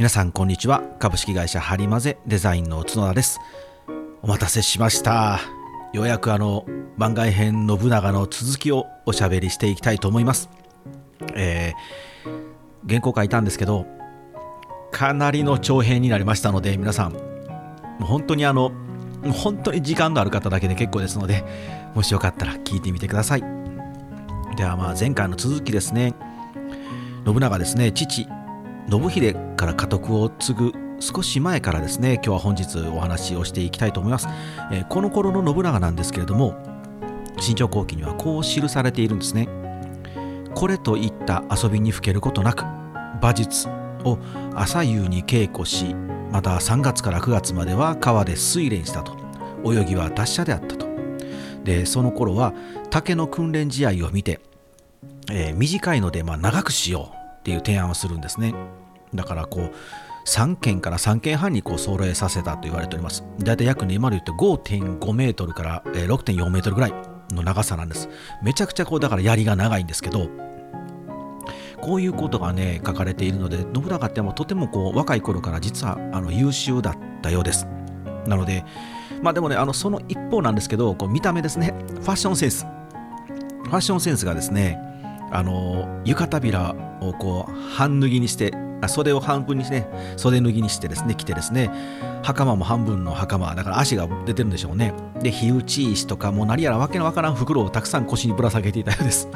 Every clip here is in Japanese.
皆さんこんにちは。株式会社ハリマゼデザインの角田です。お待たせしました。ようやくあの番外編信長の続きをおしゃべりしていきたいと思います。えー、原稿書いたんですけどかなりの長編になりましたので皆さん本当にあの本当に時間のある方だけで結構ですのでもしよかったら聞いてみてください。ではまあ前回の続きですね。信長ですね。父信秀から家督を継ぐ少し前からですね今日は本日お話をしていきたいと思います、えー、この頃の信長なんですけれども新潮後期にはこう記されているんですね。これといった遊びにふけることなく馬術を朝夕に稽古しまた3月から9月までは川で水練したと。泳ぎは達者であったと。でその頃は竹の訓練試合を見て、えー、短いのでま長くしようっていう提案をするんですね。だからこう3件から3件半にこう揃えさせたと言われております。だいたい約ね今で言って5.5メートルから6.4メートルぐらいの長さなんです。めちゃくちゃこうだから槍が長いんですけどこういうことがね書かれているので信長ってもとてもこう若い頃から実はあの優秀だったようです。なのでまあでもねあのその一方なんですけどこう見た目ですねファッションセンス。ファッションセンスがですねあの浴衣びらをこう半脱ぎにして袖を半分にしてね袖脱ぎにしてですね着てですね袴も半分の袴だから足が出てるんでしょうね。で火打ち石とかもう何やらわけのわからん袋をたくさん腰にぶら下げていたようです。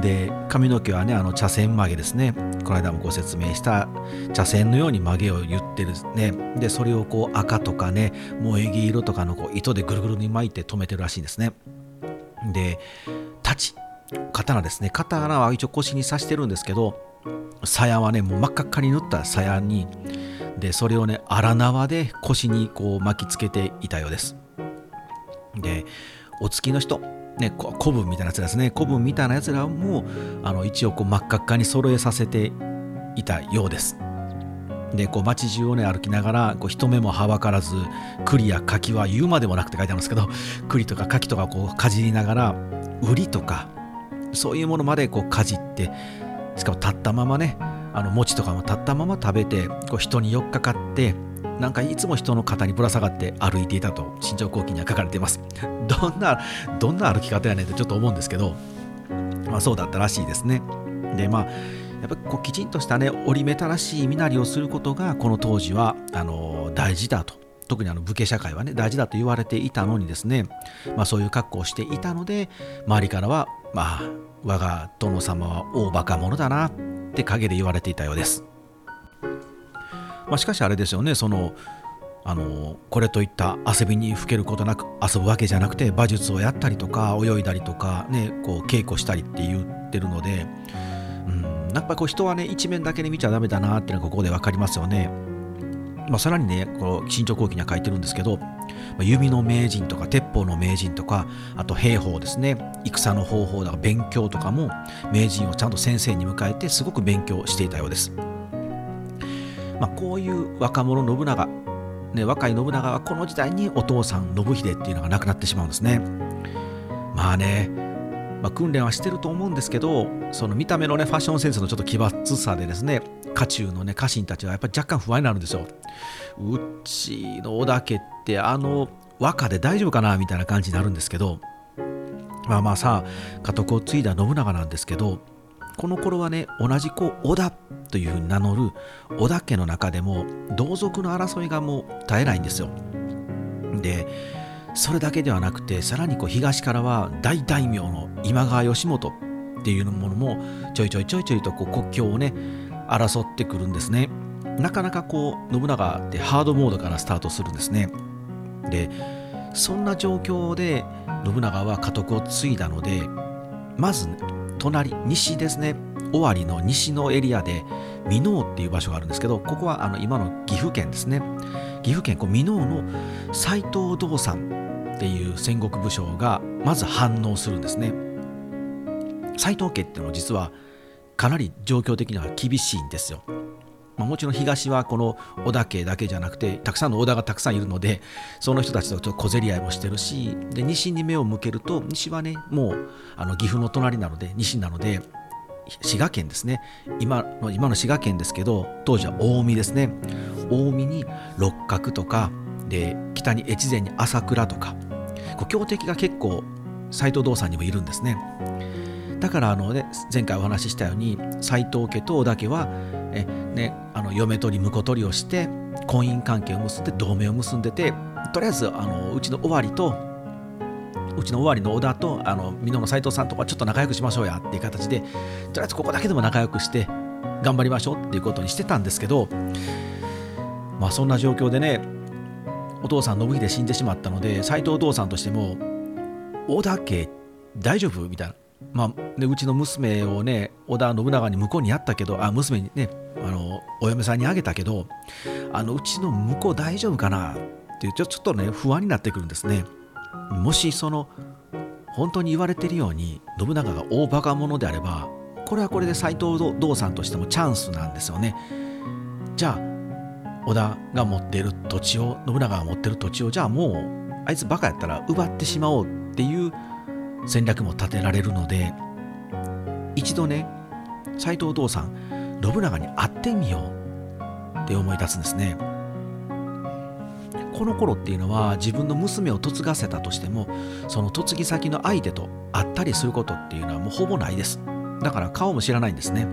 で髪の毛はねあの茶筅曲げですね。この間もご説明した茶筅のように曲げを言ってるね。でそれをこう赤とかね萌え木色とかのこう糸でぐるぐるに巻いて留めてるらしいんですね。で太刀刀ですね。刀は一応腰に刺してるんですけど鞘はねもう真っ赤っかに塗った鞘にでそれをね荒縄で腰にこう巻きつけていたようです。でお付きの人ね、古文みたいなやつですね。古文みたいなやつらもあの一応こう真っ赤っかに揃えさせていたようです。でこう街中をね歩きながらこう人目もはばからず栗や柿は言うまでもなくて書いてあるんですけど栗とか柿とかこうかじりながら売りとかそういうものまでこうかじってしかも立ったままねあの餅とかも立ったまま食べてこう人に寄っかかってなんかいつも人の肩にぶら下がって歩いていたと新潮後期には書かれています。どんなどんな歩き方やねんってちょっと思うんですけどまあそうだったらしいですね。でまあやっぱこうきちんとしたね折り目正しい身なりをすることがこの当時はあの大事だと。特にあの武家社会はね大事だと言われていたのにですね、まあ、そういう格好をしていたので周りからはまあ我が殿様は大バカ者だなって陰で言われていたようです。まあ、しかしあれですよねそのあのこれといった遊びにふけることなく遊ぶわけじゃなくて馬術をやったりとか泳いだりとか、ね、こう稽古したりって言ってるので、うん、やっぱこう人はね一面だけで見ちゃダメだなっていうのがここで分かりますよね。まあ、さらにねこの新潮後期には書いてるんですけど、まあ、弓の名人とか鉄砲の名人とかあと兵法ですね戦の方法だから勉強とかも名人をちゃんと先生に迎えてすごく勉強していたようです。まあ、こういう若者信長、ね、若い信長はこの時代にお父さん信秀っていうのが亡くなってしまうんですね。まあね、まあ、訓練はしてると思うんですけどその見た目のねファッションセンスのちょっと奇抜さでですね家中のね家臣たちはやっぱり若干不安になるんですよ。うちの織田家ってあの和歌で大丈夫かなみたいな感じになるんですけどまあまあさ家督を継いだ信長なんですけどこの頃はね同じ子織田というふうに名乗る織田家の中でも同族の争いがもう絶えないんですよ。でそれだけではなくてさらにこう東からは大大名の今川義元っていうものもちょいちょいちょいちょいとこう国境をね争ってくるんですね。なかなかこう信長ってハードモードからスタートするんですね。でそんな状況で信長は家督を継いだのでまず、隣西ですね尾張の西のエリアで箕面っていう場所があるんですけどここはあの今の岐阜県ですね岐阜県こう箕面の斎藤道三っていう戦国武将がまず反応するんですね斎藤家っていうのは実はかなり状況的には厳しいんですよ。まあ、もちろん東はこの織田家だけじゃなくてたくさんの織田がたくさんいるのでその人たちとちょっと小競り合いもしてるしで西に目を向けると西はねもうあの岐阜の隣なので西なので滋賀県ですね。今の今の滋賀県ですけど当時は近江ですね。近江に六角とかで北に越前に朝倉とか。こう強敵が結構斎藤道さんにもいるんですね。だからあの、ね、前回お話ししたように斎藤家と織田家はえ、ね、あの嫁取り婿取りをして婚姻関係を結んで同盟を結んでてとりあえずあのうちの尾張とうちの尾張の織田とあの美濃の斎藤さんとかちょっと仲良くしましょうやっていう形でとりあえずここだけでも仲良くして頑張りましょうっていうことにしてたんですけどまあそんな状況でねお父さん信秀死んでしまったので斎藤お父さんとしても織田家大丈夫？みたいな。まあ、でうちの娘をね織田信長に向こうにやったけどあ娘にねあのお嫁さんにあげたけどあのうちの向こう大丈夫かなっていうちょちょっとね不安になってくるんですね。もしその本当に言われてるように信長が大バカ者であればこれはこれで斎藤道さんとしてもチャンスなんですよね。じゃあ織田が持っている土地を信長が持ってる土地をじゃあもうあいつバカやったら奪ってしまおうっていう戦略も立てられるので一度ね斎藤道さん信長に会ってみようって思い出すんですね。この頃っていうのは自分の娘を嫁がせたとしてもその嫁ぎ先の相手と会ったりすることっていうのはもうほぼないです。だから顔も知らないんですね。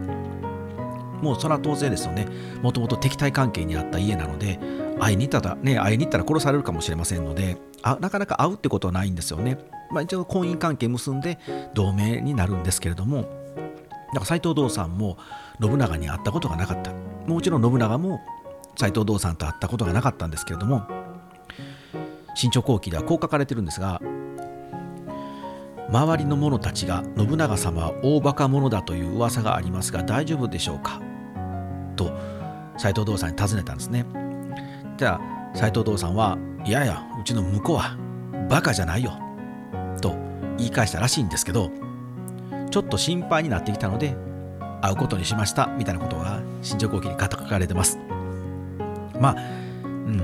もうそれは当然ですよね。もともと敵対関係にあった家なので会いに行ったらね会いに行ったら殺されるかもしれませんのであなかなか会うってことはないんですよね。まあ、一応婚姻関係結んで同盟になるんですけれどもだから斎藤道さんも信長に会ったことがなかった。もちろん信長も斎藤道さんと会ったことがなかったんですけれども新潮後期ではこう書かれてるんですが周りの者たちが信長様は大バカ者だという噂がありますが大丈夫でしょうか？と斎藤道さんに尋ねたんですね。じゃあ斎藤道さんはいやいやうちの婿はバカじゃないよ。と言い返したらしいんですけどちょっと心配になってきたので会うことにしました。みたいなことが新庄後期に書かれてます。まあうん。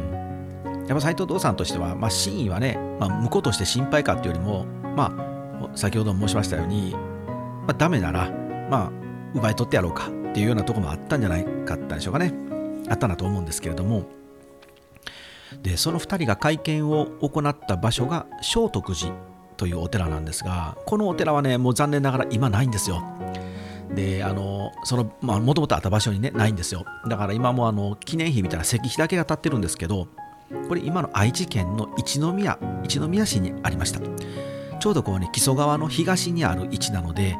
やっぱ斎藤道さんとしては、まあ、真意はね、まあ、向こうとして心配かっていうよりもまあ先ほども申しましたように、まあ、ダメならまあ奪い取ってやろうかっていうようなとこもあったんじゃないかったんでしょうかね。あったんだと思うんですけれども。でその2人が会見を行った場所が聖徳寺というお寺なんですがこのお寺はねもう残念ながら今ないんですよ。であのそのもともとあった場所にねないんですよ。だから今もあの記念碑みたいな石碑だけが立ってるんですけどこれ今の愛知県の一宮一宮市にありましたちょうどこうね木曽川の東にある位置なので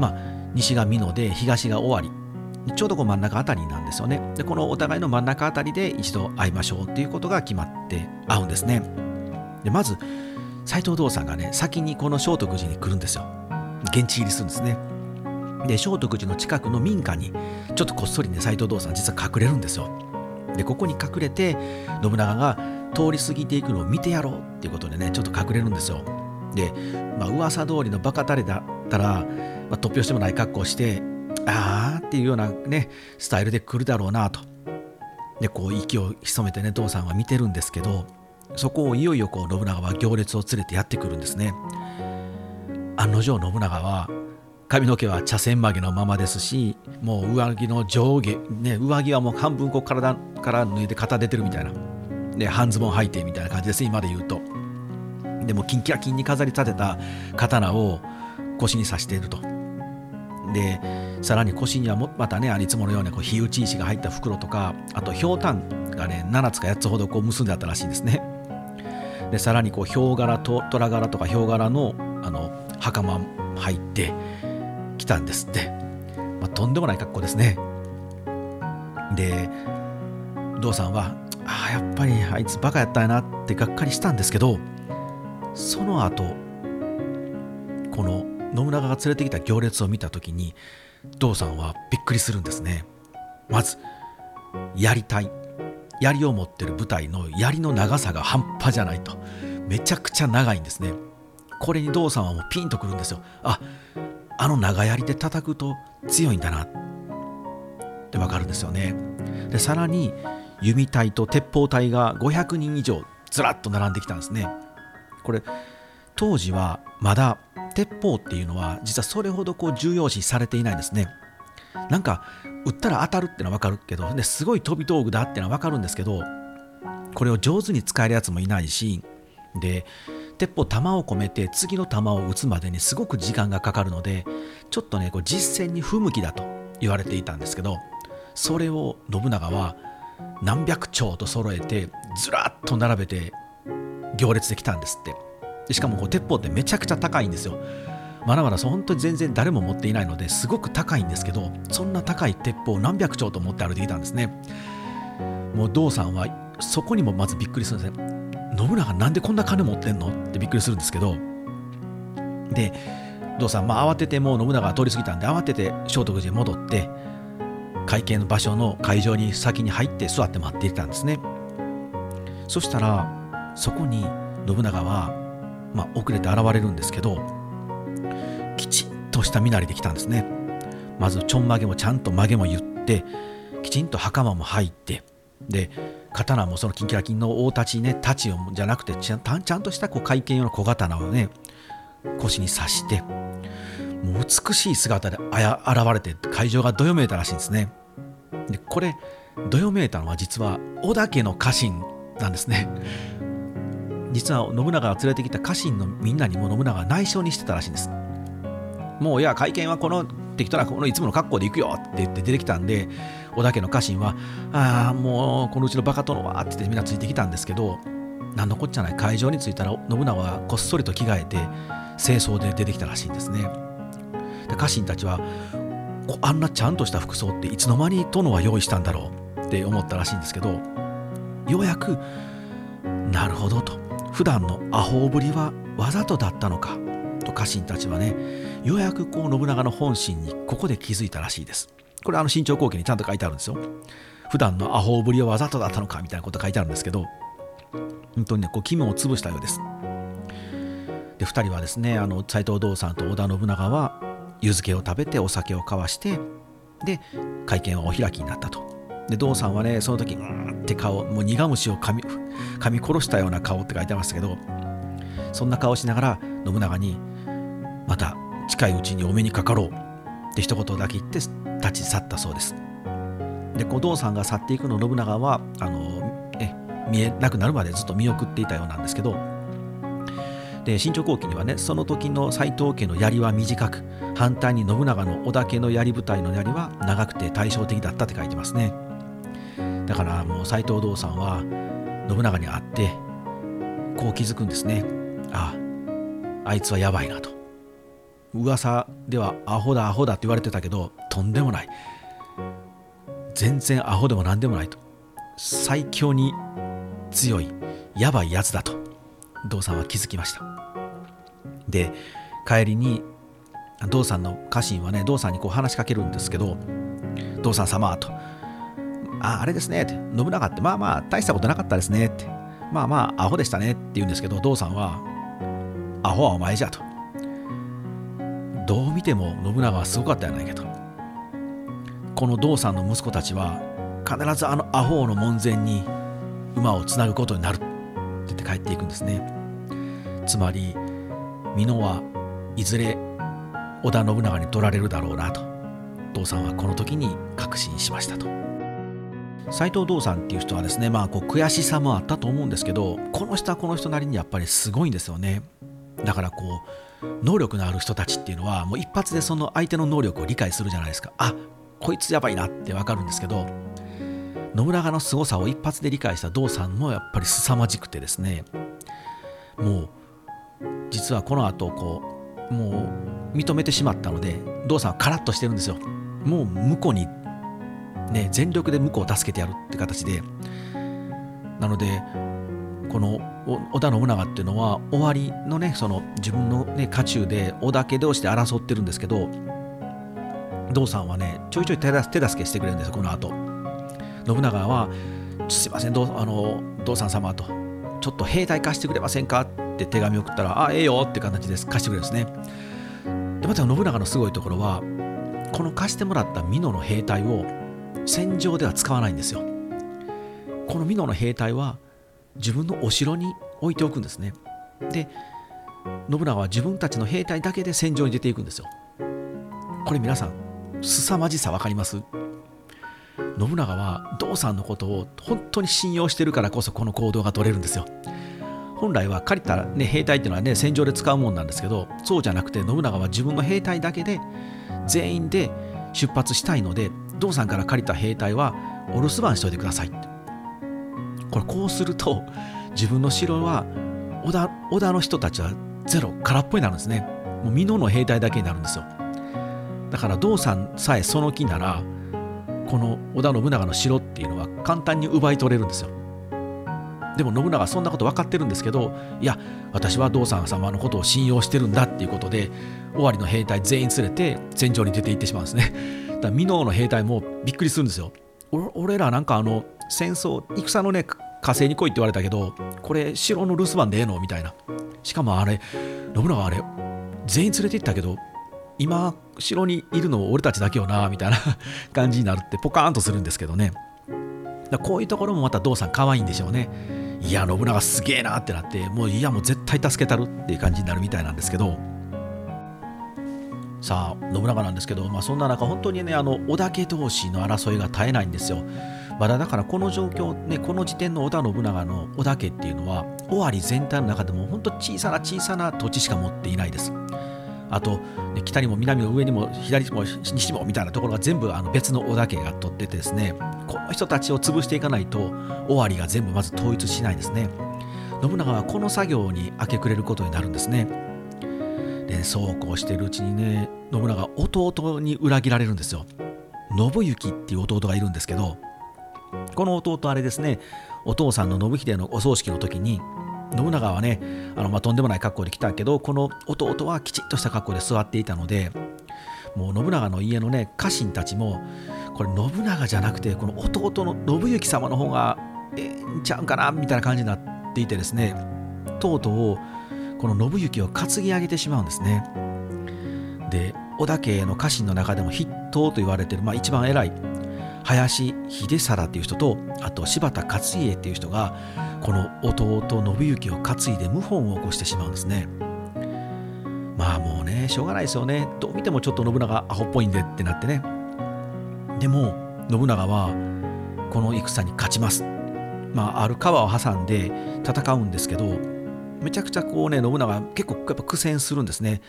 まあ西が美濃で東が尾張。ちょうどこう真ん中あたりなんですよね。でこのお互いの真ん中あたりで一度会いましょうっていうことが決まって会うんですね。でまず斎藤道さんがね先にこの聖徳寺に来るんですよ。現地入りするんですね。で聖徳寺の近くの民家にちょっとこっそりね斎藤道さん実は隠れるんですよ。でここに隠れて信長が通り過ぎていくのを見てやろうっていうことでねちょっと隠れるんですよ。で、まあ噂通りのバカタレだったら、まあ、突拍してもない格好をしてああっていうようなねスタイルで来るだろうなと。でこう息を潜めてね道さんは見てるんですけどそこをいよいよこう信長は行列を連れてやってくるんですね。案の定信長は髪の毛は茶筅曲げのままですしもう上着の上下、ね、上着はもう半分こう体から脱いで肩出てるみたいな。で半ズボン履いてみたいな感じです今で言うと。でもキンキラキンに飾り立てた刀を腰に刺していると。でさらに腰にはもまたねあいつものようにこう火打ち石が入った袋とかあとひょうたんがね7つか8つほどこう結んであったらしいんですね。でさらにこうヒョウ柄と虎柄とかヒョウ柄のあの袴入ってきたんですって、まあ、とんでもない格好ですね。で道さんはああやっぱりあいつバカやったんやなってがっかりしたんですけどその後この信長が連れてきた行列を見た時に道さんはびっくりするんですね。まずやりたい。槍を持ってる部隊の槍の長さが半端じゃないと。めちゃくちゃ長いんですね。これに道さんはもうピンとくるんですよ。ああの長槍で叩くと強いんだな。ってわかるんですよね。でさらに弓隊と鉄砲隊が500人以上ずらっと並んできたんですね。これ当時はまだ鉄砲っていうのは実はそれほどこう重要視されていないんですね。なんか撃ったら当たるってのは分かるけどですごい飛び道具だってのは分かるんですけどこれを上手に使えるやつもいないしで鉄砲弾を込めて次の弾を撃つまでにすごく時間がかかるのでちょっとねこう実戦に不向きだと言われていたんですけどそれを信長は何百丁と揃えてずらっと並べて行列できたんですって。でしかもこう鉄砲ってめちゃくちゃ高いんですよ。まだまだ本当に全然誰も持っていないのですごく高いんですけどそんな高い鉄砲何百丁と持って歩いていたんですね。もう道さんはそこにもまずびっくりするんですね。信長なんでこんな金持ってんの？ってびっくりするんですけど。で道さん、まあ、慌ててもう信長が通り過ぎたんで慌てて聖徳寺に戻って会見の場所の会場に先に入って座って待っていたんですね。そしたらそこに信長は、まあ、遅れて現れるんですけどきちっとした身なりで来たんですね。まずちょんまげもちゃんと曲げも言ってきちんと袴も入ってで刀もそのキンキラキンの大太刀ね太刀をじゃなくてちゃちゃんとしたこう会見用の小刀をね腰に刺してもう美しい姿であや現れて会場がどよめいたらしいんですね。でこれどよめいたのは実は織田家の家臣なんですね。実は信長が連れてきた家臣のみんなにも信長が内緒にしてたらしいんです。もういや会見はこの適当なこのいつもの格好で行くよって言って出てきたんで織田家の家臣はああもうこのうちのバカ殿はって言ってみんなついてきたんですけど何のこっちゃない。会場に着いたら信長はこっそりと着替えて清掃で出てきたらしいんですね。で家臣たちはあんなちゃんとした服装っていつの間に殿は用意したんだろうって思ったらしいんですけどようやくなるほどと。普段のアホぶりはわざとだったのか？と家臣たちはねようやくこう信長の本心にここで気づいたらしいです。これあの新潮後期にちゃんと書いてあるんですよ。普段のアホぶりはわざとだったのかみたいなこと書いてあるんですけど本当にねこう肝を潰したようです。で2人はですねあの斎藤道さんと織田信長は湯漬けを食べてお酒を交わしてで会見はお開きになったと。で道さんはねその時うんって顔もう苦虫を噛み噛み殺したような顔って書いてましたけどそんな顔しながら信長にまた近いうちにお目にかかろうって一言だけ言って立ち去ったそうです。で小道さんが去っていくの信長はあのえ見えなくなるまでずっと見送っていたようなんですけどで新潮後期にはねその時の斎藤家の槍は短く反対に信長の織田家の槍部隊の槍は長くて対照的だったって書いてますね。だからもう斎藤道さんは信長に会ってこう気づくんですね。あああいつはやばいなと。噂ではアホだアホだって言われてたけどとんでもない。全然アホでも何でもないと。最強に強いやばいやつだと。道さんは気づきました。で帰りに道さんの家臣はね道さんにこう話しかけるんですけど道さん様と。ああれですね。って信長ってまあまあ大したことなかったですね。って。まあまあアホでしたねって言うんですけど道さんはアホはお前じゃと。どう見ても信長はすごかったやないけどこの道さんの息子たちは必ずあのアホの門前に馬をつなぐことになる。って言って帰っていくんですね。つまり美濃はいずれ織田信長に取られるだろうなと。道さんはこの時に確信しましたと。斎藤道さんっていう人はですねまあこう悔しさもあったと思うんですけどこの人はこの人なりにやっぱりすごいんですよね。だからこう能力のある人たちっていうのはもう一発でその相手の能力を理解するじゃないですか。あこいつやばいなってわかるんですけど信長の凄さを一発で理解した道さんもやっぱり凄まじくてですね。もう実はこの後こうもう認めてしまったので道さんはカラッとしてるんですよ。もう向こうにね全力で向こうを助けてやるって形で。なのでこの織田信長っていうのは終わりのねその自分のね家中で織田家同士で争ってるんですけど道さんはねちょいちょい手助けしてくれるんですよこの後。信長は「すいませんどあの道さん様」と「ちょっと兵隊貸してくれませんか?」って手紙送ったら「あええよ」って形です。貸してくれるんですね。でまた信長のすごいところはこの貸してもらった美濃の兵隊を戦場では使わないんですよ。この美濃の兵隊は自分のお城に置いておくんですね。で信長は自分たちの兵隊だけで戦場に出ていくんですよ。これ皆さん凄まじさ分かります？信長は道さんのことを本当に信用してるからこそこの行動が取れるんですよ。本来は借りた、ね、兵隊っていうのはね戦場で使うもんなんですけどそうじゃなくて信長は自分の兵隊だけで全員で出発したいので道さんから借りた兵隊はお留守番しといてくださいこれこうすると自分の城は織田織田の人たちはゼロ空っぽになるんですね。もう美濃の兵隊だけになるんですよ。だから道さんさえその気ならこの織田信長の城っていうのは簡単に奪い取れるんですよ。でも信長はそんなこと分かってるんですけどいや私は道さん様のことを信用してるんだっていうことで尾張の兵隊全員連れて戦場に出て行ってしまうんですね。だから美濃の兵隊もびっくりするんですよ。俺らなんかあの戦争戦のね火星に来いって言われたけどこれ城の留守番でええのみたいな。しかもあれ信長あれ全員連れて行ったけど今城にいるの俺たちだけよなみたいな 感じになるってポカーンとするんですけどね。こういうところもまた道さん可愛いんでしょうね。いや信長すげえなってなってもういやもう絶対助けたるっていう感じになるみたいなんですけど。さあ信長なんですけど、まあ、そんな中本当にねあの織田家同士の争いが絶えないんですよ。まだだからこの状況ねこの時点の織田信長の織田家っていうのは尾張全体の中でも本当小さな小さな土地しか持っていないです。あと、ね、北にも南も上にも左にも西もみたいなところが全部あの別の織田家が取っててですねこの人たちを潰していかないと尾張が全部まず統一しないですね。信長はこの作業に明け暮れることになるんですね。でそうこうしているうちにね信長弟に裏切られるんですよ。信行っていう弟がいるんですけどこの弟あれですねお父さんの信秀のお葬式の時に信長はねあの、まあ、とんでもない格好で来たけどこの弟はきちっとした格好で座っていたのでもう信長の家のね家臣たちもこれ信長じゃなくてこの弟の信行様の方がええんちゃうかなみたいな感じになっていてですねとうとうこの信行を担ぎ上げてしまうんですね。で織田家の家臣の中でも筆頭と言われてる、まあ、一番偉い林秀貞っていう人とあと柴田勝家っていう人がこの弟信行を担いで謀反を起こしてしまうんですね。まあもうねしょうがないですよね。どう見てもちょっと信長アホっぽいんでってなってね。でも信長はこの戦に勝ちます。まあある川を挟んで戦うんですけどめちゃくちゃこうね信長結構やっぱ苦戦するんですね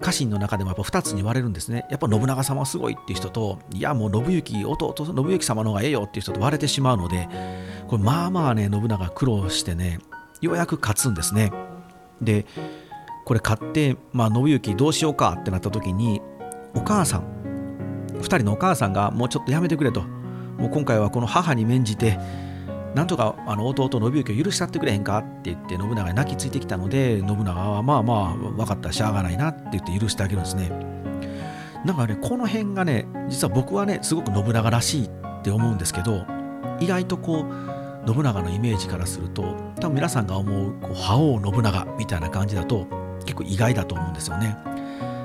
家臣の中でもやっぱ2つに割れるんですね。やっぱ信長様すごいっていう人と、いやもう信行、弟、信行様の方がええよっていう人と割れてしまうので、これまあまあね、信長苦労してね、ようやく勝つんですね。で、これ勝って、まあ、信行どうしようかってなった時に、お母さん、2人のお母さんがもうちょっとやめてくれと。もう今回はこの母に免じて、なんとかあの弟信行を許しちゃってくれへんかって言って信長に泣きついてきたので信長はまあまあ分かったしゃあがないなって言って許してあげるんですね。なんかねこの辺がね実は僕はねすごく信長らしいって思うんですけど意外とこう信長のイメージからすると多分皆さんが思うこう覇王信長みたいな感じだと結構意外だと思うんですよね。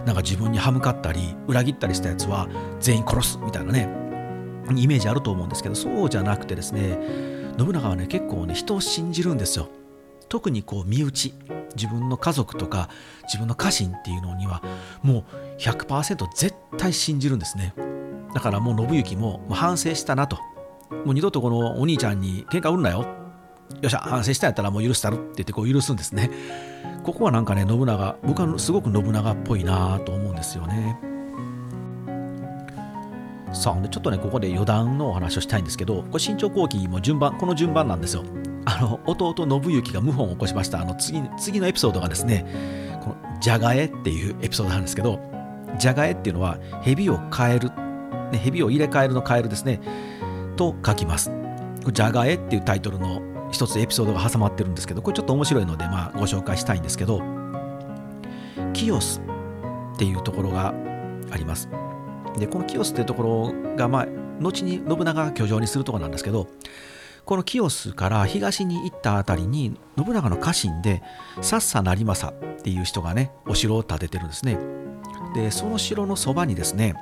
なんか自分に歯向かったり裏切ったりしたやつは全員殺すみたいなねイメージあると思うんですけどそうじゃなくてですね信長はね結構ね人を信じるんですよ。特にこう身内自分の家族とか自分の家臣っていうのにはもう100%絶対信じるんですね。だからもう信行も反省したなと。もう二度とこのお兄ちゃんに喧嘩売るなよ。よっしゃ反省したんやったらもう許したるって言ってこう許すんですね。ここはなんかね信長僕はすごく信長っぽいなと思うんですよね。さあ、でちょっとね、ここで余談のお話をしたいんですけど、これ、新潮後期も順番、この順番なんですよ。あの、弟信行が謀反を起こしました。あの、次、次のエピソードがですね、この、じゃがえっていうエピソードなんですけど、じゃがえっていうのは、蛇を変える、ね、蛇を入れ替えるの変えるですね、と書きます。じゃがえっていうタイトルの一つエピソードが挟まってるんですけど、これちょっと面白いので、まあ、ご紹介したいんですけど、キヨスっていうところがあります。でこの清須っていうところが、まあ、後に信長が居城にするところなんですけどこの清須から東に行ったあたりに信長の家臣でさっさ成政っていう人がねお城を建ててるんですね。でその城のそばにですね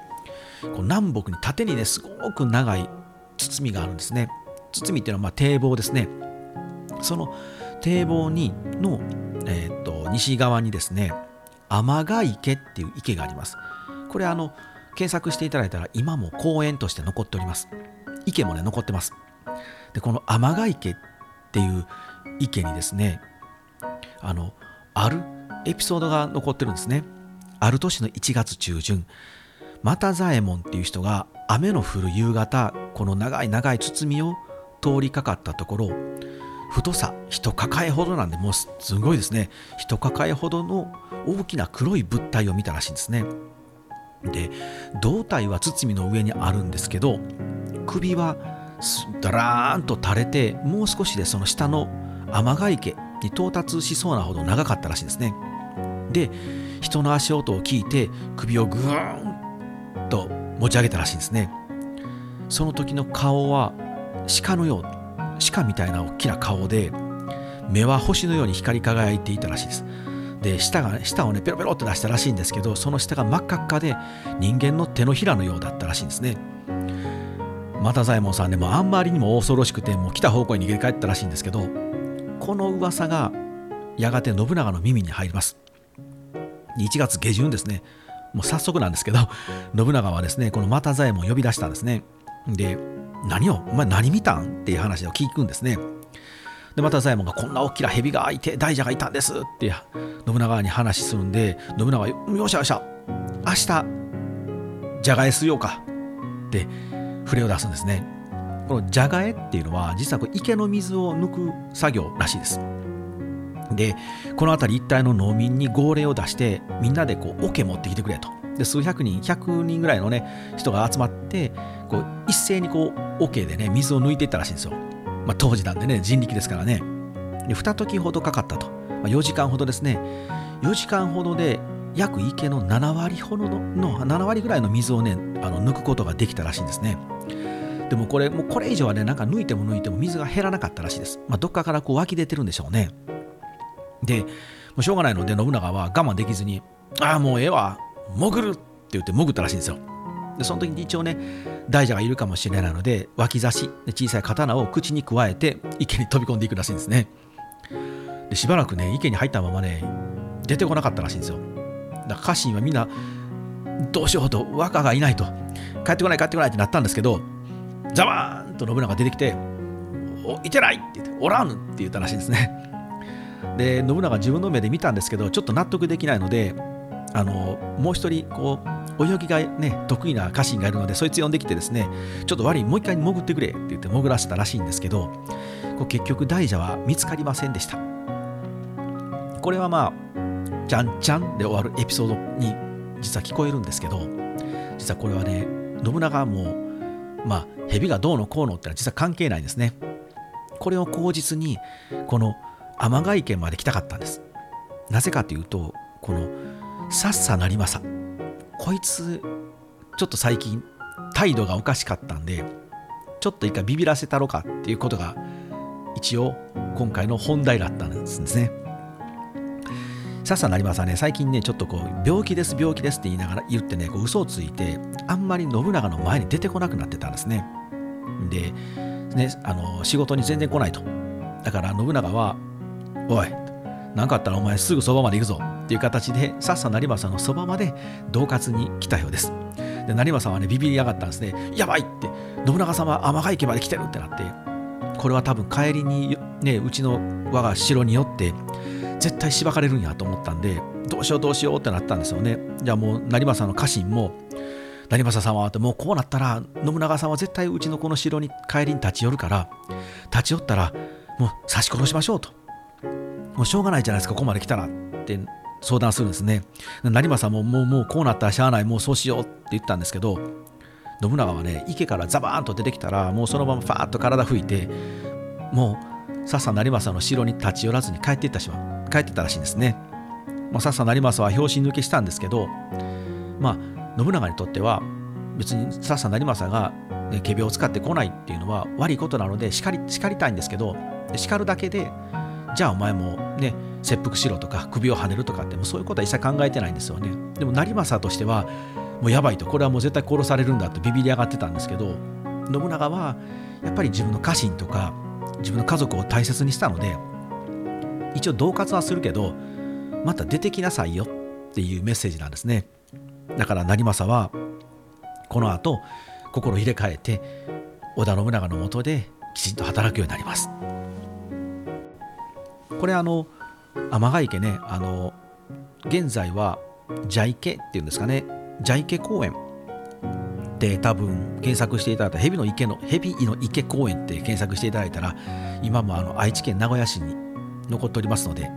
こう南北に縦にねすごく長い包みがあるんですね。包みっていうのはまあ堤防ですね。その堤防にの、えーと、西側にですね天ヶ池っていう池があります。これあの検索していただいたら今も公園として残っております。池もね残ってます。でこの天ヶ池っていう池にですねあのあるエピソードが残ってるんですね。ある年の1月中旬。又左衛門っていう人が雨の降る夕方この長い長い包みを通りかかったところ太さ一抱えほどなんでもうすごいですね。一抱えほどの大きな黒い物体を見たらしいんですね。で胴体は包の上にあるんですけど首はだらーんと垂れてもう少しでその下の天ヶ池に到達しそうなほど長かったらしいんですね。で人の足音を聞いて首をぐーんと持ち上げたらしいんですね。その時の顔は鹿のよう鹿みたいな大きな顔で目は星のように光り輝いていたらしいです。で舌が舌をねペロペロって出したらしいんですけどその舌が真っ赤っかで人間の手のひらのようだったらしいんですね。又左衛門さんでもあんまりにも恐ろしくてもう来た方向に逃げ帰ったらしいんですけどこの噂がやがて信長の耳に入ります。1月下旬ですね。もう早速なんですけど信長はですねこの又左衛門を呼び出したんですね。で何を？お前何見たん？っていう話を聞くんですね。で又左衛門がこんな大きな蛇がいて大蛇がいたんです。って信長に話するんで信長はよっしゃよっしゃ明日じゃがえすようか。って触れを出すんですね。このじゃがえっていうのは実はこれ池の水を抜く作業らしいです。でこの辺り一帯の農民に号令を出してみんなでこう桶持ってきてくれと。で数百人100人ぐらいのね人が集まってこう一斉にこう桶でね水を抜いていったらしいんですよ、まあ、当時なんでね人力ですからね。で2時ほどかかったと、まあ、4時間ほどですね。4時間ほどで約池の7割ほどのの7割ぐらいの水をねあの抜くことができたらしいんですね。でもこれもうこれ以上はねなんか抜いても抜いても水が減らなかったらしいです、まあ、どっかからこう湧き出てるんでしょうね。で、もうしょうがないので信長は我慢できずに、ああ、もうええわ、潜るって言って潜ったらしいんですよ。で、その時に一応ね、大蛇がいるかもしれないので、脇差し、小さい刀を口にくわえて池に飛び込んでいくらしいんですね。で、しばらくね、池に入ったままね、出てこなかったらしいんですよ。だから家臣はみんな、どうしようと、若がいないと、帰ってこない帰ってこないってなったんですけど、ザバーンと信長が出てきて、おいてないって言って、おらぬって言ったらしいんですね。で信長自分の目で見たんですけどちょっと納得できないのであのもう一人こう泳ぎがね得意な家臣がいるのでそいつ呼んできてですねちょっと悪いもう一回潜ってくれって言って潜らせたらしいんですけどこう結局大蛇は見つかりませんでした。これはまあじゃんじゃんで終わるエピソードに実は聞こえるんですけど実はこれはね信長はもうまあ蛇がどうのこうのってのは実は関係ないんですね。これを口実にこの天ヶ池まで来たかったんです。なぜかというとこのさっさなりまさ。こいつちょっと最近態度がおかしかったんでちょっと一回ビビらせたろかっていうことが一応今回の本題だったんですね。さっさなりまさね。最近ねちょっとこう病気です病気ですって言いながら言ってねこう嘘をついてあんまり信長の前に出てこなくなってたんですね。でねあの仕事に全然来ないと。だから信長はおい何かあったらお前すぐそばまで行くぞ。っていう形でさっさ成政のそばまで恫喝に来たようです。で成政はねビビりやがったんですね。やばいって。信長様天ヶ池まで来てるってなって。これは多分帰りにねうちの我が城によって絶対しばかれるんやと思ったんでどうしようどうしようってなったんですよね。じゃあもう成政の家臣も成政様はってもうこうなったら信長さんは絶対うちのこの城に帰りに立ち寄るから立ち寄ったらもう刺し殺しましょうと。もうしょうがないじゃないですかここまで来たらって相談するんですね。成政ももうもうこうなったらしゃあないもうそうしようって言ったんですけど信長はね池からザバーンと出てきたらもうそのままファーッと体拭いてもうさっさ成政の城に立ち寄らずに帰っていったし帰ってたらしいんですね、まあ、さっさ成政は拍子抜けしたんですけどまあ信長にとっては別にさっさ成政が、ね、仮病を使ってこないっていうのは悪いことなので叱り叱りたいんですけど叱るだけでじゃあお前もね切腹しろとか首をはねるとかってもうそういうことは一切考えてないんですよね。でも成政としてはもうやばいとこれはもう絶対殺されるんだってビビり上がってたんですけど信長はやっぱり自分の家臣とか自分の家族を大切にしたので一応恫喝はするけどまた出てきなさいよっていうメッセージなんですね。だから成政はこの後心入れ替えて織田信長のもとできちんと働くようになります。これあの天ヶ池ねあの現在はジャイケっていうんですかねジャイケ公園。で多分検索していただいた蛇の池の蛇の池公園って検索していただいたら今もあの愛知県名古屋市に残っておりますので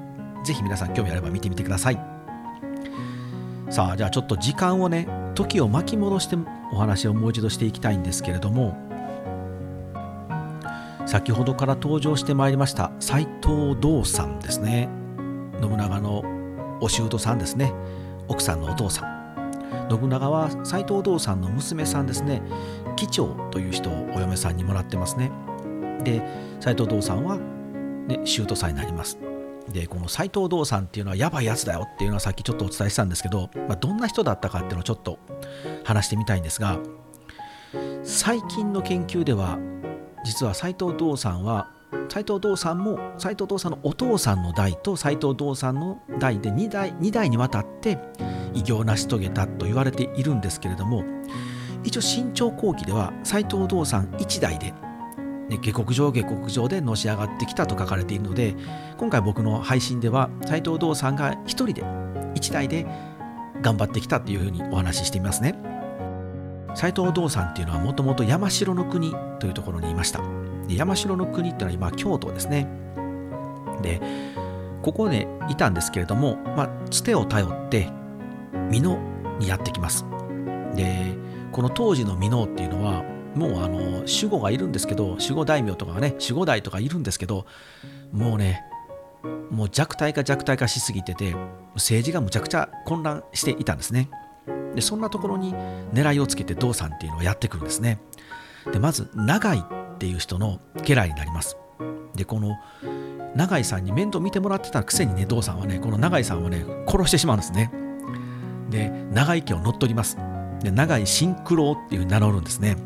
ぜひ皆さん興味あれば見てみてください。さあじゃあちょっと時間をね時を巻き戻してお話をもう一度していきたいんですけれども先ほどから登場してまいりました斎藤道さんですね。信長のお舅さんですね。奥さんのお父さん。信長は斎藤道さんの娘さんですね。機長という人をお嫁さんにもらってますね。で斎藤道さんは、ね、舅さんになります。でこの斎藤道さんっていうのはやばいやつだよっていうのはさっきちょっとお伝えしたんですけど、まあ、どんな人だったかっていうのをちょっと話してみたいんですが最近の研究では実は斎藤道さんは斎藤道さんも斎藤道さんのお父さんの代と斎藤道さんの代で2代 ,2 代にわたって偉業を成し遂げたと言われているんですけれども一応新潮後期では斎藤道さん1代で、ね、下克上下克上でのし上がってきたと書かれているので今回僕の配信では斎藤道さんが1人で1代で頑張ってきたというふうにお話ししてみますね。斎藤道さんっていうのはもともと山城の国というところにいました山城の国っていうのは今京都ですねでここでいたんですけれども、まあ、つてを頼って美濃にやってきます。でこの当時の美濃っていうのはもうあの守護がいるんですけど守護大名とかね守護代とかいるんですけどもうねもう弱体化弱体化しすぎてて政治がむちゃくちゃ混乱していたんですね。でそんなところに狙いをつけて道さんっていうのはやってくるんですね。でまず永井っていう人の家来になります。でこの永井さんに面倒見てもらってたくせにね道さんはねこの永井さんをね殺してしまうんですね。で長井家を乗っ取りますで長井新九郎っていうふうに名乗るんですね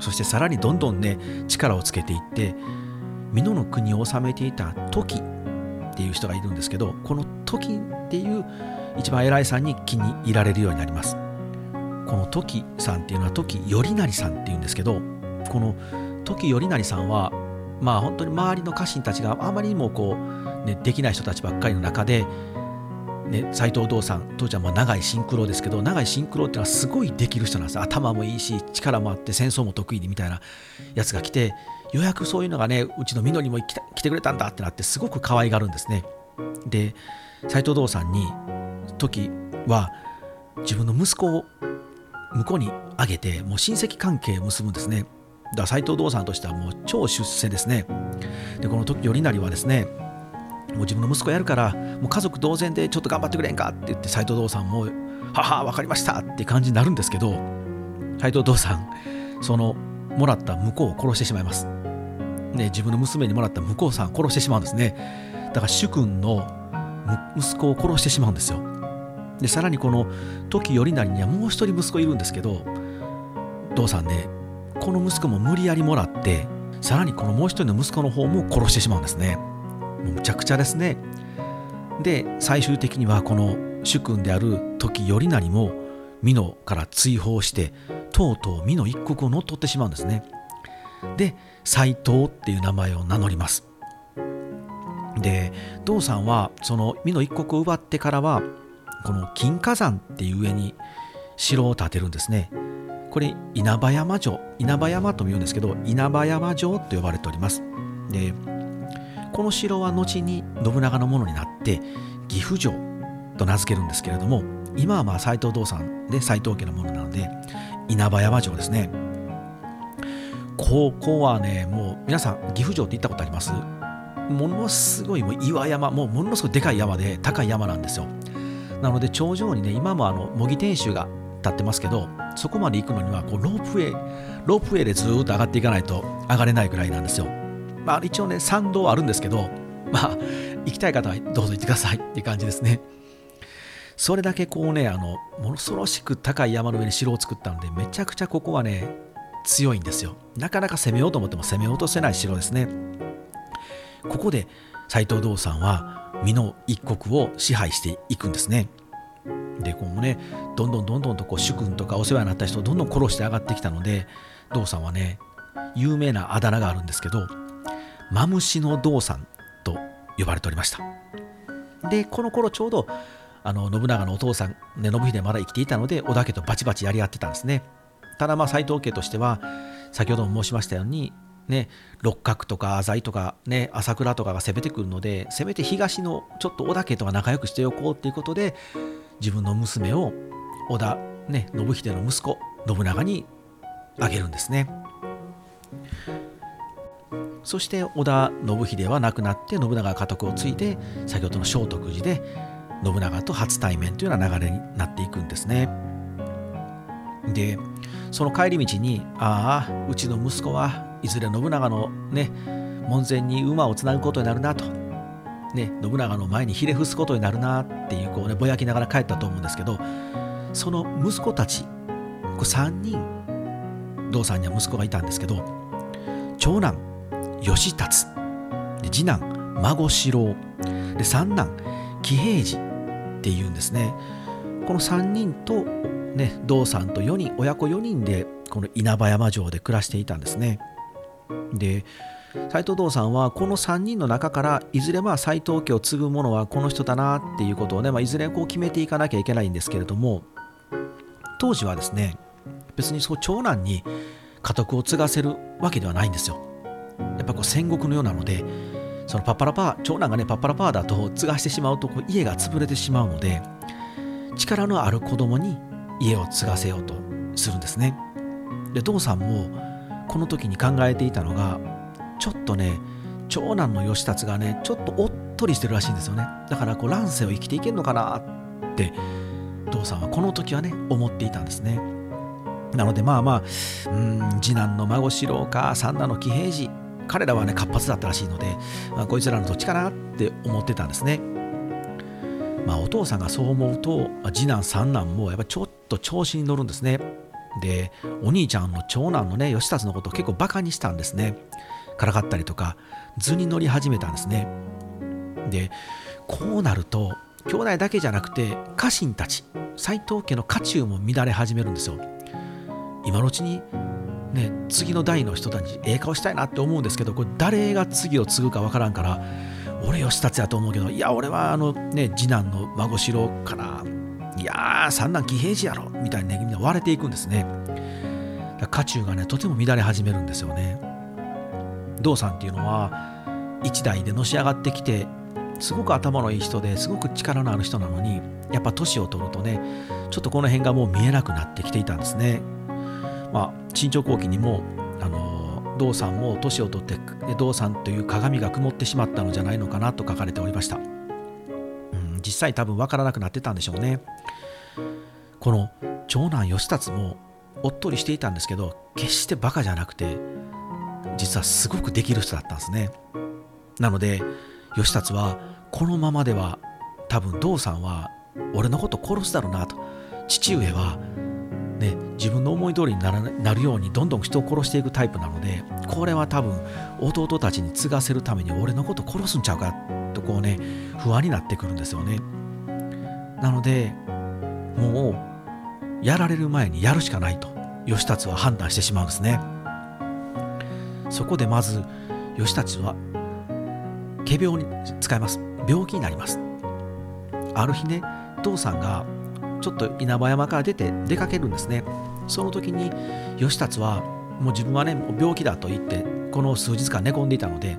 そしてさらにどんどんね力をつけていって美濃の国を治めていた時っていう人がいるんですけどこの時っていう一番偉いさんに気に入られるようになります。この時さんっていうのは時頼成さんっていうんですけどこの時頼成さんはまあ本当に周りの家臣たちがあまりにもこう、ね、できない人たちばっかりの中でね、斎藤道さん当時はまあ長いシンクロですけど長いシンクロっていうのはすごいできる人なんです。頭もいいし力もあって戦争も得意でみたいなやつが来てようやくそういうのがねうちのみのりも来てくれたんだってなってすごく可愛がるんですね。で斎藤道さんに時は自分の息子を向こうにあげてもう親戚関係を結ぶんですねだ斎藤道さんとしてはもう超出世ですねでこの時頼成はですねもう自分の息子やるからもう家族同然でちょっと頑張ってくれんかって言って斎藤道さんも「はは分かりました」って感じになるんですけど斎藤道さんそのもらった向こうを殺してしまいます。ね、自分の娘にもらった向こうさん殺してしまうんですね。だから主君の息子を殺してしまうんですよ。でさらにこの時頼成にはもう一人息子いるんですけど道さんねこの息子も無理やりもらってさらにこのもう一人の息子の方も殺してしまうんですね。むちゃくちゃですね。で最終的にはこの主君である時頼成も美濃から追放してとうとう美濃一国を乗っ取ってしまうんですね。で斎藤っていう名前を名乗ります。で道さんはその美濃一国を奪ってからはこの金華山っていう上に城を建てるんですね。これ稲葉山城。稲葉山とも言うんですけど稲葉山城と呼ばれております。でこの城は後に信長のものになって岐阜城と名付けるんですけれども今はまあ斎藤道さんで斎藤家のものなので稲葉山城ですね。ここはねもう皆さん岐阜城って行ったことあります？ものすごいもう岩山。もうものすごいでかい山で高い山なんですよ。なので頂上にね今もあの模擬天守が立ってますけどそこまで行くのにはこうロープウェイロープウェイでずっと上がっていかないと上がれないぐらいなんですよまあ、一応ね、参道あるんですけど、まあ、行きたい方はどうぞ行ってくださいっていう感じですね。それだけこうね、あの、もの恐ろしく高い山の上に城を作ったので、めちゃくちゃここはね、強いんですよ。なかなか攻めようと思っても攻め落とせない城ですね。ここで、斎藤道さんは美濃一国を支配していくんですね。でこうねどんどんどんどんとこう主君とかお世話になった人をどんどん殺して上がってきたので道さんはね有名なあだ名があるんですけどマムシの道さんと呼ばれておりましたでこの頃ちょうどあの信長のお父さん、ね、信秀まだ生きていたので織田家とバチバチやり合ってたんですねただまあ斎藤家としては先ほども申しましたようにね、六角とか浅井とか、ね、朝倉とかが攻めてくるのでせめて東のちょっと織田家とは仲良くしておこうっていうことで自分の娘を織田、ね、信秀の息子信長にあげるんですね。そして織田信秀は亡くなって信長家督を継いで先ほどの聖徳寺で信長と初対面というような流れになっていくんですね。でその帰り道にああうちの息子はいずれ信長のね門前に馬をつなぐことになるなと、ね、信長の前にひれ伏すことになるなっていうこうねぼやきながら帰ったと思うんですけどその息子たちこれ3人道さんには息子がいたんですけど長男義達次男孫四郎で三男喜平次っていうんですね。この3人とね道さんと4人親子4人でこの稲葉山城で暮らしていたんですね。で斎藤道さんはこの3人の中からいずれまあ斎藤家を継ぐ者はこの人だなっていうことをね、まあ、いずれこう決めていかなきゃいけないんですけれども当時はですね別にそう長男に家督を継がせるわけではないんですよ。やっぱこう戦国のようなのでそのパッパラパー長男がねパッパラパーだと継がしてしまうとこう家が潰れてしまうので力のある子供に家を継がせようとするんですね。で父さんもこの時に考えていたのがちょっとね長男の義達がねちょっとおっとりしてるらしいんですよね。だからこう乱世を生きていけるのかなって父さんはこの時はね思っていたんですね。なのでまあまあうん次男の孫四郎か三男の喜平次彼らはね活発だったらしいので、まあ、こいつらのどっちかなって思ってたんですね。まあお父さんがそう思うと次男三男もやっぱちょっと調子に乗るんですね。でお兄ちゃんの長男のね義達のことを結構バカにしたんですね。からかったりとか図に乗り始めたんですね。でこうなると兄弟だけじゃなくて家臣たち斎藤家の家中も乱れ始めるんですよ。今のうちにね次の代の人たちええ顔したいなって思うんですけどこれ誰が次を継ぐかわからんから俺義達やと思うけどいや俺はあのね次男の孫四郎かな。いやー三男喜平次やろみたいにねみんな割れていくんですね。家中がねとても乱れ始めるんですよね。道さんっていうのは一代でのし上がってきてすごく頭のいい人ですごく力のある人なのにやっぱ年を取るとねちょっとこの辺がもう見えなくなってきていたんですね。まあ新潮後期にもあの道さんも年を取って道さんという鏡が曇ってしまったのじゃないのかなと書かれておりました、実際多分分からなくなってたんでしょうね。この長男義達もおっとりしていたんですけど決してバカじゃなくて実はすごくできる人だったんですね。なので義達はこのままでは多分道さんは俺のこと殺すだろうなと。父上はね、自分の思い通りにならなるようにどんどん人を殺していくタイプなのでこれは多分弟たちに継がせるために俺のこと殺すんちゃうかこうね不安になってくるんですよね。なのでもうやられる前にやるしかないと義達は判断してしまうんですね。そこでまず義達は仮病に使います。病気になります。ある日ね父さんがちょっと稲葉山から出て出かけるんですね。その時に義達はもう自分はね病気だと言ってこの数日間寝込んでいたので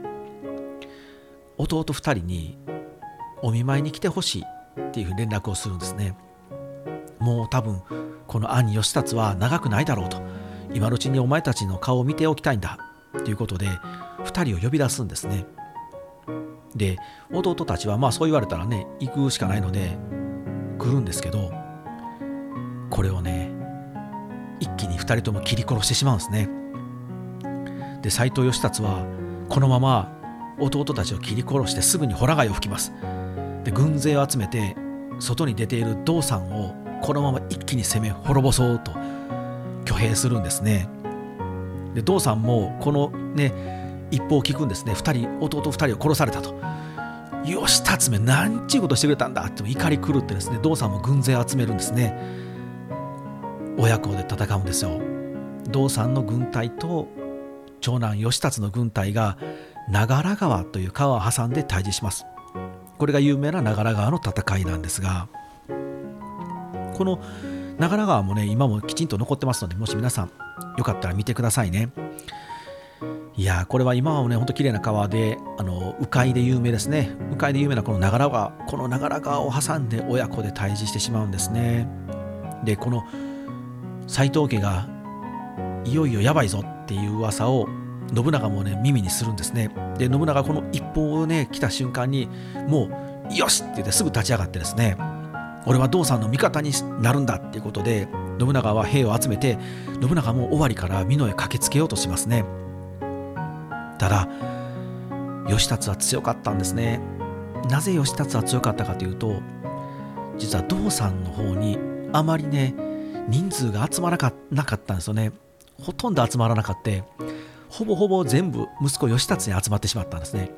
弟2人にお見舞いに来てほしいっていう連絡をするんですね。もう多分この兄義達は長くないだろうと。今のうちにお前たちの顔を見ておきたいんだ。ということで2人を呼び出すんですね。で弟たちはまあそう言われたらね行くしかないので来るんですけどこれをね一気に2人とも切り殺してしまうんですね。で斎藤義達はこのまま弟たちを切り殺してすぐにホラ貝を吹きます。で軍勢を集めて外に出ている道さんをこのまま一気に攻め滅ぼそうと挙兵するんですね。で道さんもこのね一報を聞くんですね。2人弟2人を殺されたと。義達めなんちゅうことしてくれたんだって怒り狂ってですね道さんも軍勢を集めるんですね。親子で戦うんですよ。道さんの軍隊と長男義達の軍隊が長良川という川を挟んで対峙します。これが有名な長良川の戦いなんですがこの長良川もね今もきちんと残ってますのでもし皆さんよかったら見てくださいね。いやこれは今はねほんと綺麗な川であの鵜飼で有名ですね。鵜飼で有名なこの長良川この長良川を挟んで親子で対峙してしまうんですね。でこの斎藤家がいよいよやばいぞっていう噂を信長もね耳にするんですね。で信長この一報をね来た瞬間にもうよし!って言ってすぐ立ち上がってですね俺は道さんの味方になるんだっていうことで信長は兵を集めて信長も尾張から美濃へ駆けつけようとしますね。ただ義達は強かったんですね。なぜ義達は強かったかというと実は道さんの方にあまりね人数が集まらなかったんですよね。ほとんど集まらなかったほぼほぼ全部息子義達に集まってしまったんですね。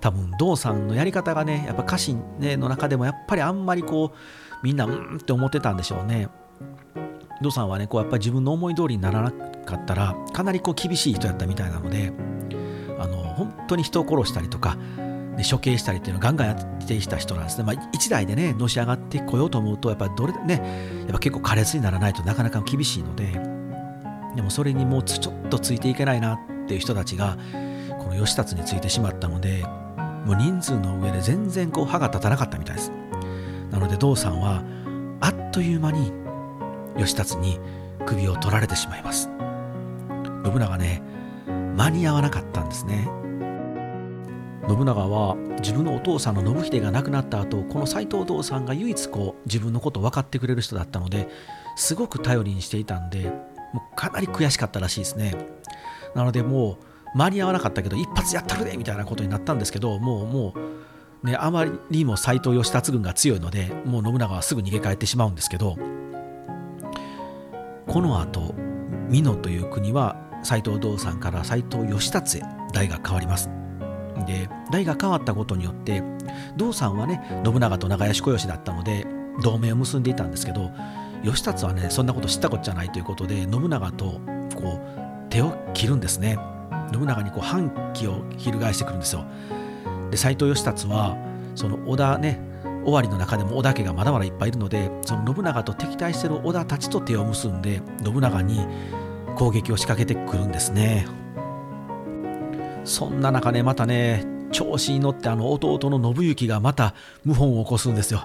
多分道さんのやり方がねやっぱ家臣、ね、の中でもやっぱりあんまりこうみんなうんって思ってたんでしょうね。道さんはねこうやっぱり自分の思い通りにならなかったらかなりこう厳しい人やったみたいなのであの本当に人を殺したりとか、ね、処刑したりっていうのをガンガンやってきた人なんですね、まあ、一代でねのし上がってこようと思うとやっぱりどれねやっぱ結構苛烈にならないとなかなか厳しいので。でもそれにもうちょっとついていけないなっていう人たちがこの義達についてしまったのでもう人数の上で全然こう歯が立たなかったみたいです。なので道さんはあっという間に義達に首を取られてしまいます。信長ね間に合わなかったんですね。信長は自分のお父さんの信秀が亡くなった後この斎藤道さんが唯一こう自分のことを分かってくれる人だったのですごく頼りにしていたんでもうかなり悔しかったらしいですね。なのでもう間に合わなかったけど一発やったるでみたいなことになったんですけどもうもうねあまりにも斎藤義達軍が強いのでもう信長はすぐ逃げ帰ってしまうんですけどこの後美濃という国は斎藤道さんから斎藤義達へ代が変わります。で代が変わったことによって道さんはね信長と長屋小吉だったので同盟を結んでいたんですけど義達はねそんなこと知ったことじゃないということで信長とこう手を切るんですね。信長にこう反旗を翻してくるんですよ。で斎藤義達はその織田ね尾張の中でも織田家がまだまだいっぱいいるのでその信長と敵対してる織田たちと手を結んで信長に攻撃を仕掛けてくるんですね。そんな中ねまたね調子に乗ってあの弟の信行がまた謀反を起こすんですよ。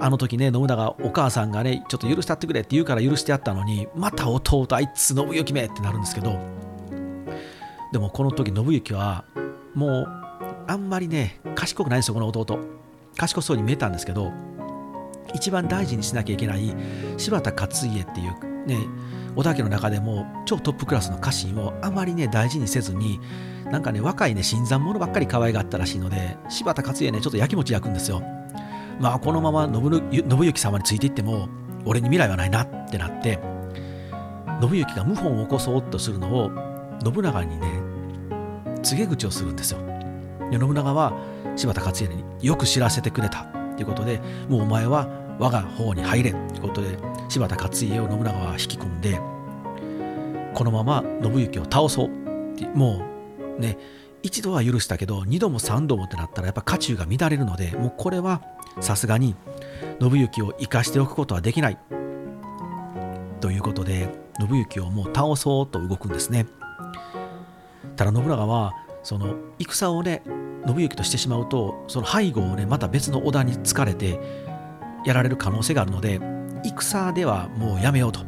あの時ね信長お母さんがねちょっと許してやってくれって言うから許してやったのにまた弟あいつ信行めってなるんですけどでもこの時信行はもうあんまりね賢くないんですよこの弟。賢そうに見えたんですけど一番大事にしなきゃいけない柴田勝家っていうね織田家の中でも超トップクラスの家臣をあまりね大事にせずになんかね若いね新参者ばっかり可愛がったらしいので柴田勝家ねちょっとやきもち焼くんですよ。まあこのまま信行様についていっても俺に未来はないなってなって信行が謀反を起こそうとするのを信長にね告げ口をするんですよ。信長は柴田勝家によく知らせてくれた。ということでもうお前は我が方に入れ。ということで柴田勝家を信長は引き込んでこのまま信行を倒そう。ってもうね一度は許したけど二度も三度もってなったらやっぱ家中が乱れるのでもうこれはさすがに信行を生かしておくことはできない。ということで信行をもう倒そうと動くんですね。ただ信長はその戦をね信行としてしまうとその背後をねまた別の織田に疲れてやられる可能性があるので戦ではもうやめようと。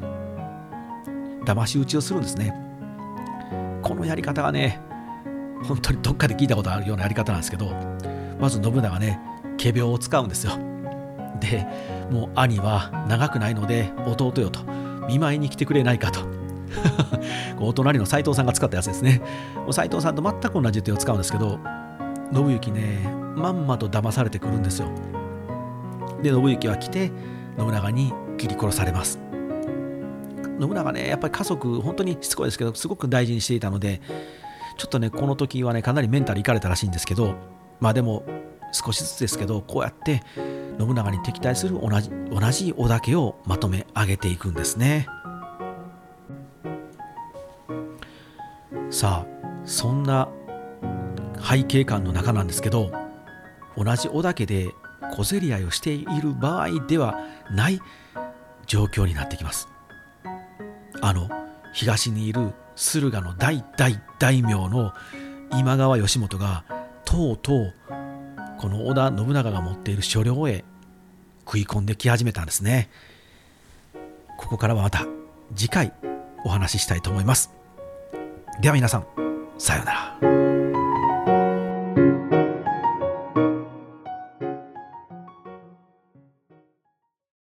騙し討ちをするんですね。このやり方がね本当にどっかで聞いたことあるようなやり方なんですけどまず信長ね仮病を使うんですよ。でもう兄は長くないので弟よと見舞いに来てくれないかと。お隣の斎藤さんが使ったやつですね。斎藤さんと全く同じ手を使うんですけど信行ねまんまと騙されてくるんですよ。で信行は来て信長に切り殺されます。信長ねやっぱり家族本当にしつこいですけどすごく大事にしていたのでちょっとねこの時はねかなりメンタルいかれたらしいんですけどまあでも少しずつですけどこうやって信長に敵対する同じ同じ織田家をまとめ上げていくんですね。さあそんな背景感の中なんですけど同じ織田家で小競り合いをしている場合ではない状況になってきます。あの東にいる駿河の大大大名の今川義元がとうとうこの織田信長が持っている所領へ食い込んでき始めたんですね。ここからはまた次回お話ししたいと思います。では皆さんさようなら。